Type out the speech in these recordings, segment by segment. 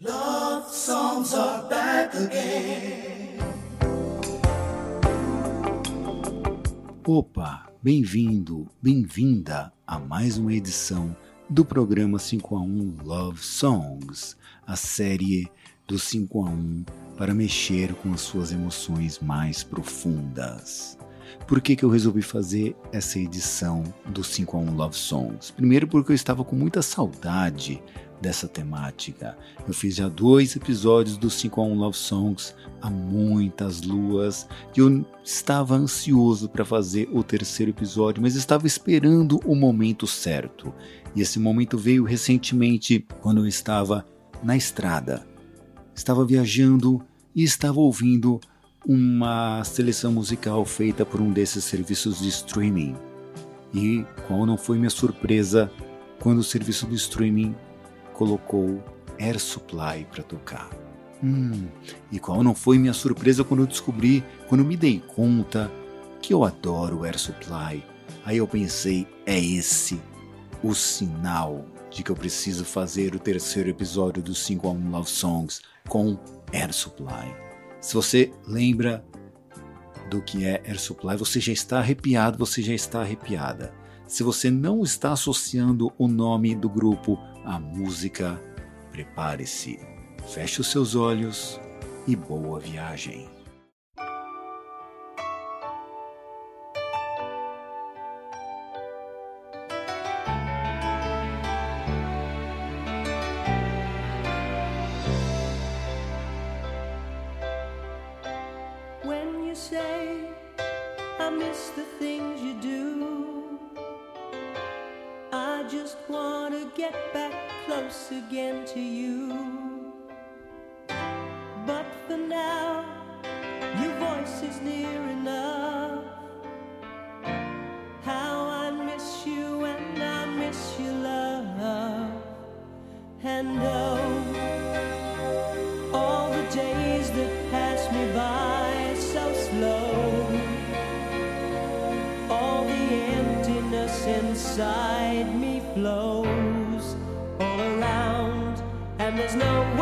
Love songs are back again. Opa, bem-vindo, bem-vinda a mais uma edição do programa 5 a 1 Love Songs, a série do 5 a 1 para mexer com as suas emoções mais profundas. Por que, que eu resolvi fazer essa edição do 5 a 1 Love Songs? Primeiro porque eu estava com muita saudade dessa temática. Eu fiz já dois episódios do 5 a 1 Love Songs há muitas luas e eu estava ansioso para fazer o terceiro episódio, mas estava esperando o momento certo. E esse momento veio recentemente quando eu estava na estrada. Estava viajando e estava ouvindo uma seleção musical feita por um desses serviços de streaming. E qual não foi minha surpresa quando o serviço do streaming colocou Air Supply para tocar. Hum, e qual não foi minha surpresa quando eu descobri, quando me dei conta que eu adoro Air Supply. Aí eu pensei, é esse o sinal de que eu preciso fazer o terceiro episódio do 5 a 1 Love Songs com Air Supply. Se você lembra do que é Air Supply, você já está arrepiado, você já está arrepiada. Se você não está associando o nome do grupo à música, prepare-se, feche os seus olhos e boa viagem. close again to you. But for now, your voice is near enough. How I miss you and I miss your love. And oh, there's no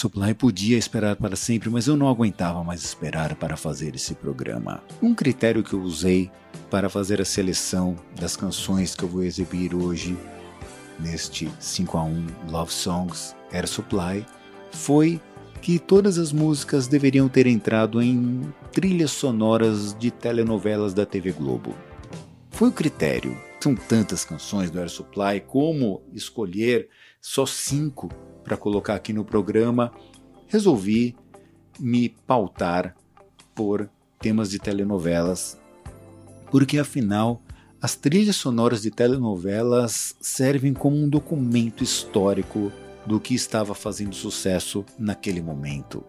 Supply podia esperar para sempre, mas eu não aguentava mais esperar para fazer esse programa. Um critério que eu usei para fazer a seleção das canções que eu vou exibir hoje neste 5 a 1 Love Songs Air Supply foi que todas as músicas deveriam ter entrado em trilhas sonoras de telenovelas da TV Globo. Foi o critério. São tantas canções do Air Supply, como escolher só cinco para colocar aqui no programa, resolvi me pautar por temas de telenovelas, porque afinal as trilhas sonoras de telenovelas servem como um documento histórico do que estava fazendo sucesso naquele momento.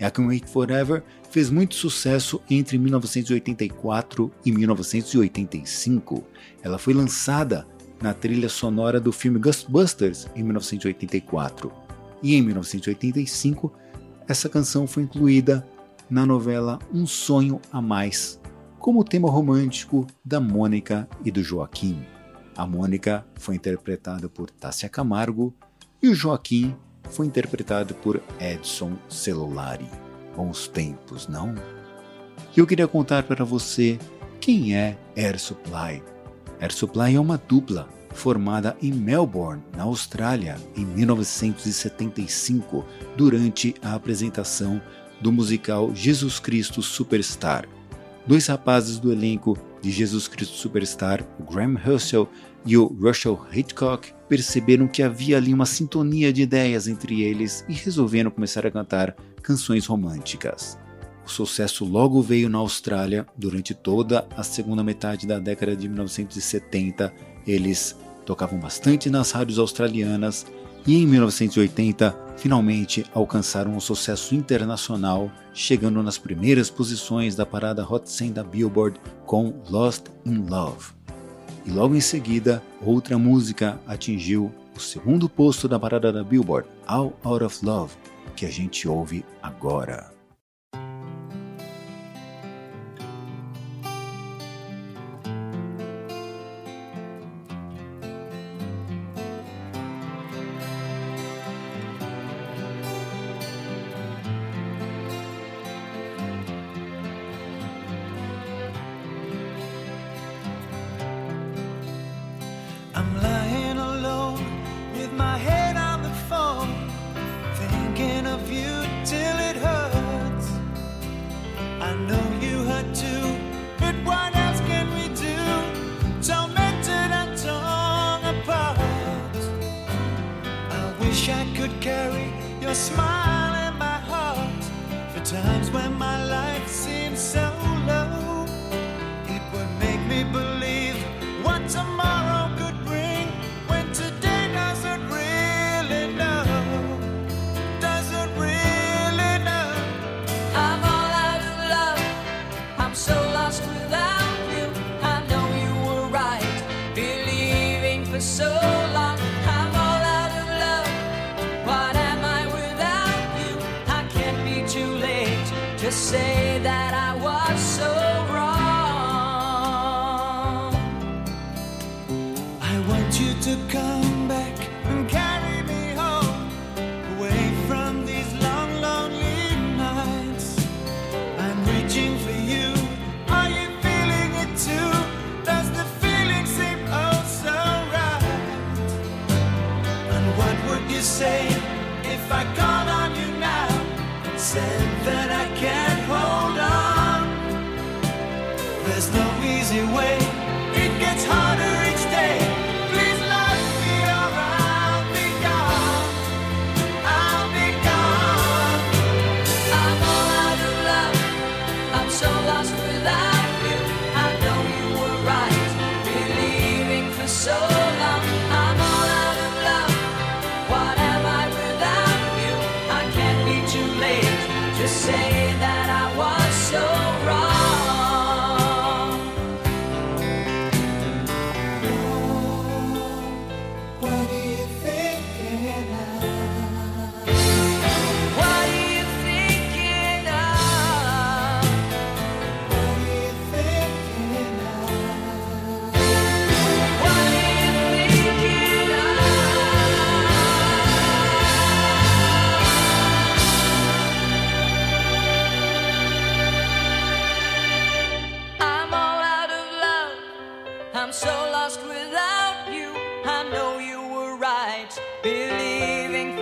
I Can Wait Forever fez muito sucesso entre 1984 e 1985. Ela foi lançada na trilha sonora do filme Ghostbusters em 1984. E em 1985, essa canção foi incluída na novela Um Sonho a Mais, como tema romântico da Mônica e do Joaquim. A Mônica foi interpretada por Tássia Camargo e o Joaquim foi interpretado por Edson Celulari. Bons tempos, não? E eu queria contar para você quem é Air Supply. Air Supply é uma dupla formada em Melbourne, na Austrália, em 1975, durante a apresentação do musical Jesus Cristo Superstar. Dois rapazes do elenco de Jesus Cristo Superstar, o Graham Russell e o Russell Hitchcock, perceberam que havia ali uma sintonia de ideias entre eles e resolveram começar a cantar canções românticas. O sucesso logo veio na Austrália durante toda a segunda metade da década de 1970. Eles tocavam bastante nas rádios australianas e em 1980 finalmente alcançaram um sucesso internacional, chegando nas primeiras posições da parada Hot 100 da Billboard com Lost in Love. E logo em seguida, outra música atingiu o segundo posto da parada da Billboard, All Out of Love, que a gente ouve agora.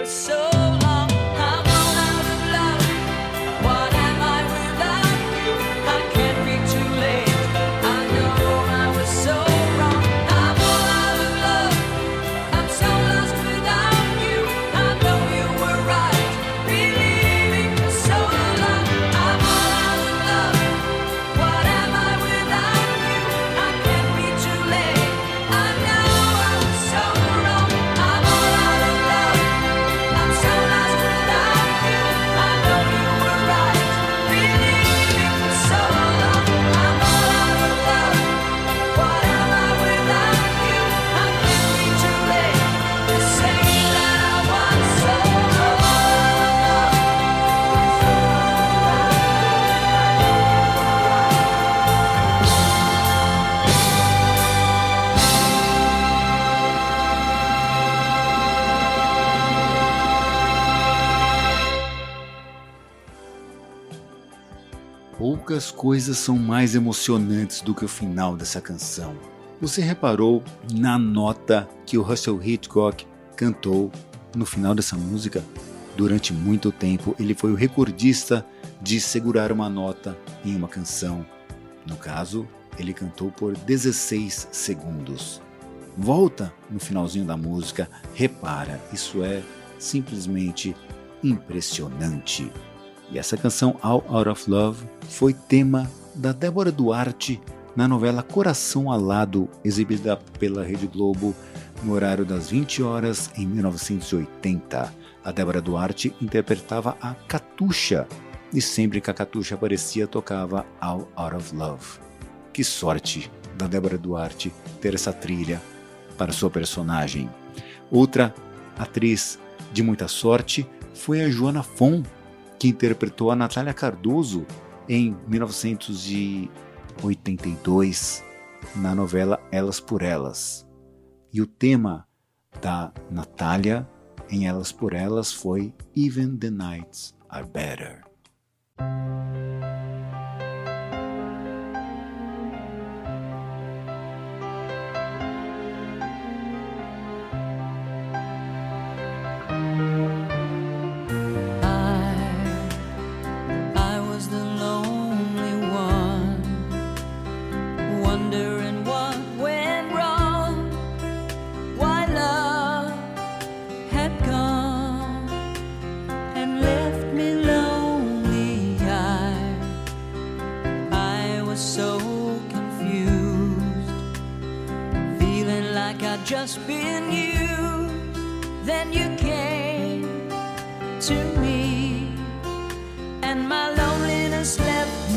so Poucas coisas são mais emocionantes do que o final dessa canção. Você reparou na nota que o Russell Hitchcock cantou no final dessa música? Durante muito tempo, ele foi o recordista de segurar uma nota em uma canção. No caso, ele cantou por 16 segundos. Volta no finalzinho da música, repara, isso é simplesmente impressionante. E essa canção All Out of Love foi tema da Débora Duarte na novela Coração Alado, exibida pela Rede Globo no horário das 20 horas em 1980. A Débora Duarte interpretava a Catuxa e sempre que a Catuxa aparecia tocava All Out of Love. Que sorte da Débora Duarte ter essa trilha para sua personagem. Outra atriz de muita sorte foi a Joana Fon, que interpretou a Natália Cardoso em 1982 na novela Elas por Elas. E o tema da Natália em Elas por Elas foi Even the Nights Are Better. Just been used, then you came to me, and my loneliness left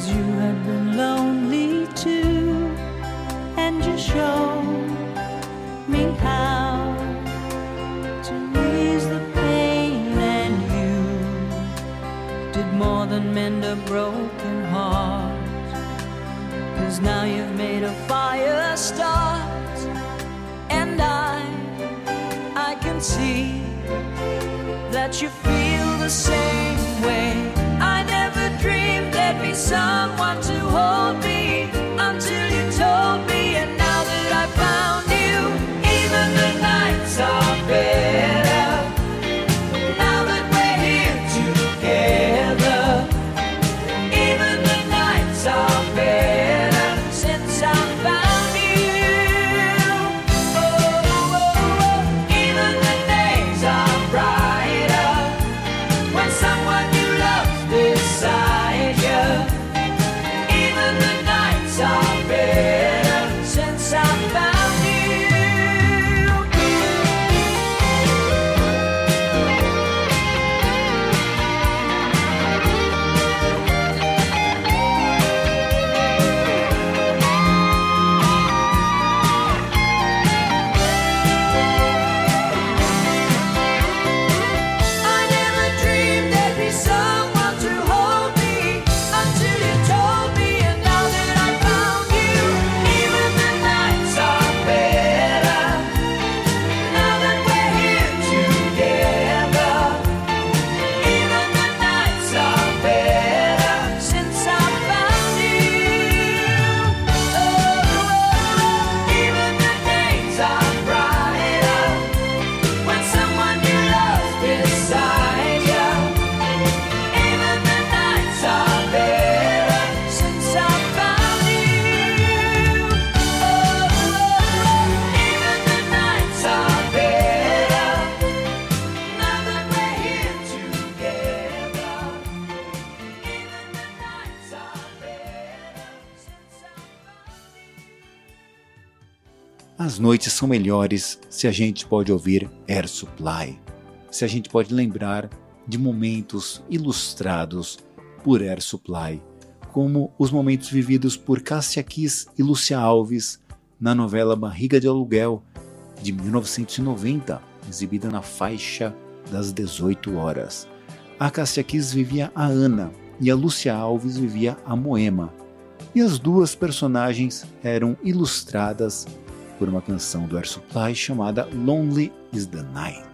Cause you have been lonely too, and you showed me how to ease the pain, and you did more than mend a broken heart. Cause now you've made a fire start, and I, I can see that you feel the same way. Someone to hold me noites são melhores se a gente pode ouvir Air Supply, se a gente pode lembrar de momentos ilustrados por Air Supply, como os momentos vividos por Cássia Kiss e Lúcia Alves na novela Barriga de Aluguel de 1990, exibida na faixa das 18 horas. A Cássia Kiss vivia a Ana e a Lúcia Alves vivia a Moema. E as duas personagens eram ilustradas por uma canção do Air Supply chamada Lonely is the Night.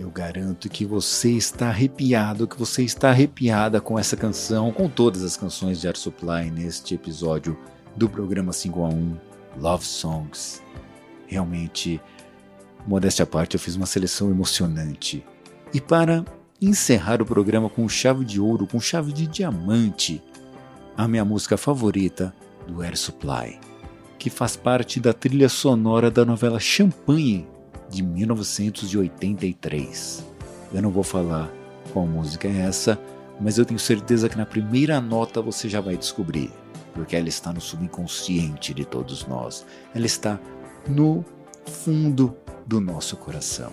Eu garanto que você está arrepiado, que você está arrepiada com essa canção, com todas as canções de Air Supply neste episódio do programa 5 a 1 Love Songs. Realmente, modéstia à parte, eu fiz uma seleção emocionante. E para encerrar o programa com chave de ouro, com chave de diamante, a minha música favorita do Air Supply, que faz parte da trilha sonora da novela Champagne de 1983. Eu não vou falar qual música é essa, mas eu tenho certeza que na primeira nota você já vai descobrir, porque ela está no subconsciente de todos nós, ela está no fundo do nosso coração.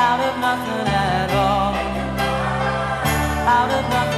out of nothing at all, out of nothing.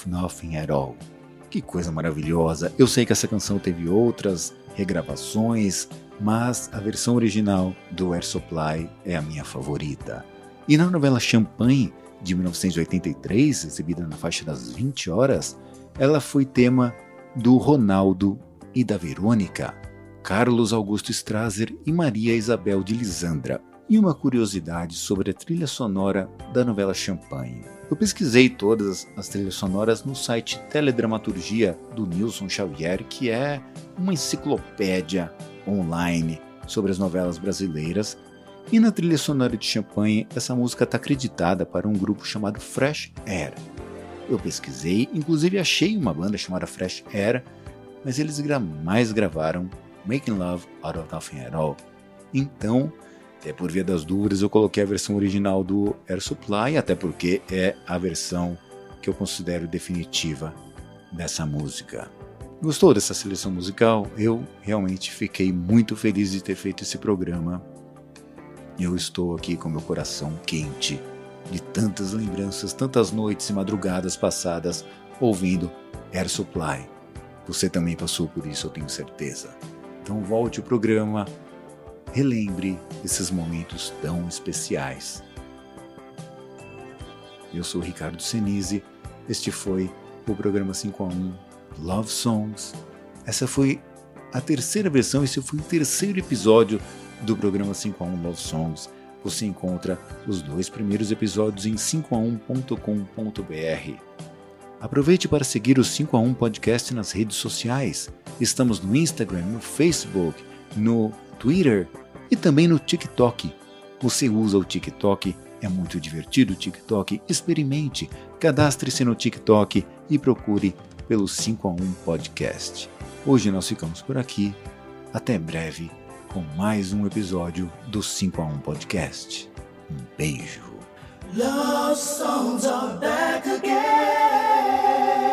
Of Nothing at All. Que coisa maravilhosa! Eu sei que essa canção teve outras regravações, mas a versão original do Air Supply é a minha favorita. E na novela Champagne, de 1983, exibida na faixa das 20 horas, ela foi tema do Ronaldo e da Verônica, Carlos Augusto Strasser e Maria Isabel de Lisandra. E uma curiosidade sobre a trilha sonora da novela Champagne. Eu pesquisei todas as trilhas sonoras no site Teledramaturgia do Nilson Xavier, que é uma enciclopédia online sobre as novelas brasileiras. E na trilha sonora de Champagne, essa música está acreditada para um grupo chamado Fresh Air. Eu pesquisei, inclusive achei uma banda chamada Fresh Air, mas eles mais gravaram Making Love Out of Nothing at All. Então, até por via das dúvidas, eu coloquei a versão original do Air Supply, até porque é a versão que eu considero definitiva dessa música. Gostou dessa seleção musical? Eu realmente fiquei muito feliz de ter feito esse programa. Eu estou aqui com meu coração quente de tantas lembranças, tantas noites e madrugadas passadas ouvindo Air Supply. Você também passou por isso, eu tenho certeza. Então volte o programa, relembre esses momentos tão especiais. Eu sou Ricardo Senise, este foi o programa 5 a 1 Love Songs. Essa foi a terceira versão, esse foi o terceiro episódio do programa 5 a 1 Love Songs. Você encontra os dois primeiros episódios em 5a1.com.br. Aproveite para seguir o 5 a 1 Podcast nas redes sociais. Estamos no Instagram, no Facebook, no Twitter e também no TikTok. Você usa o TikTok? É muito divertido o TikTok. Experimente, cadastre-se no TikTok e procure pelo 5 a 1 Podcast. Hoje nós ficamos por aqui. Até breve com mais um episódio do 5 a 1 Podcast. Um beijo. Love songs are back again.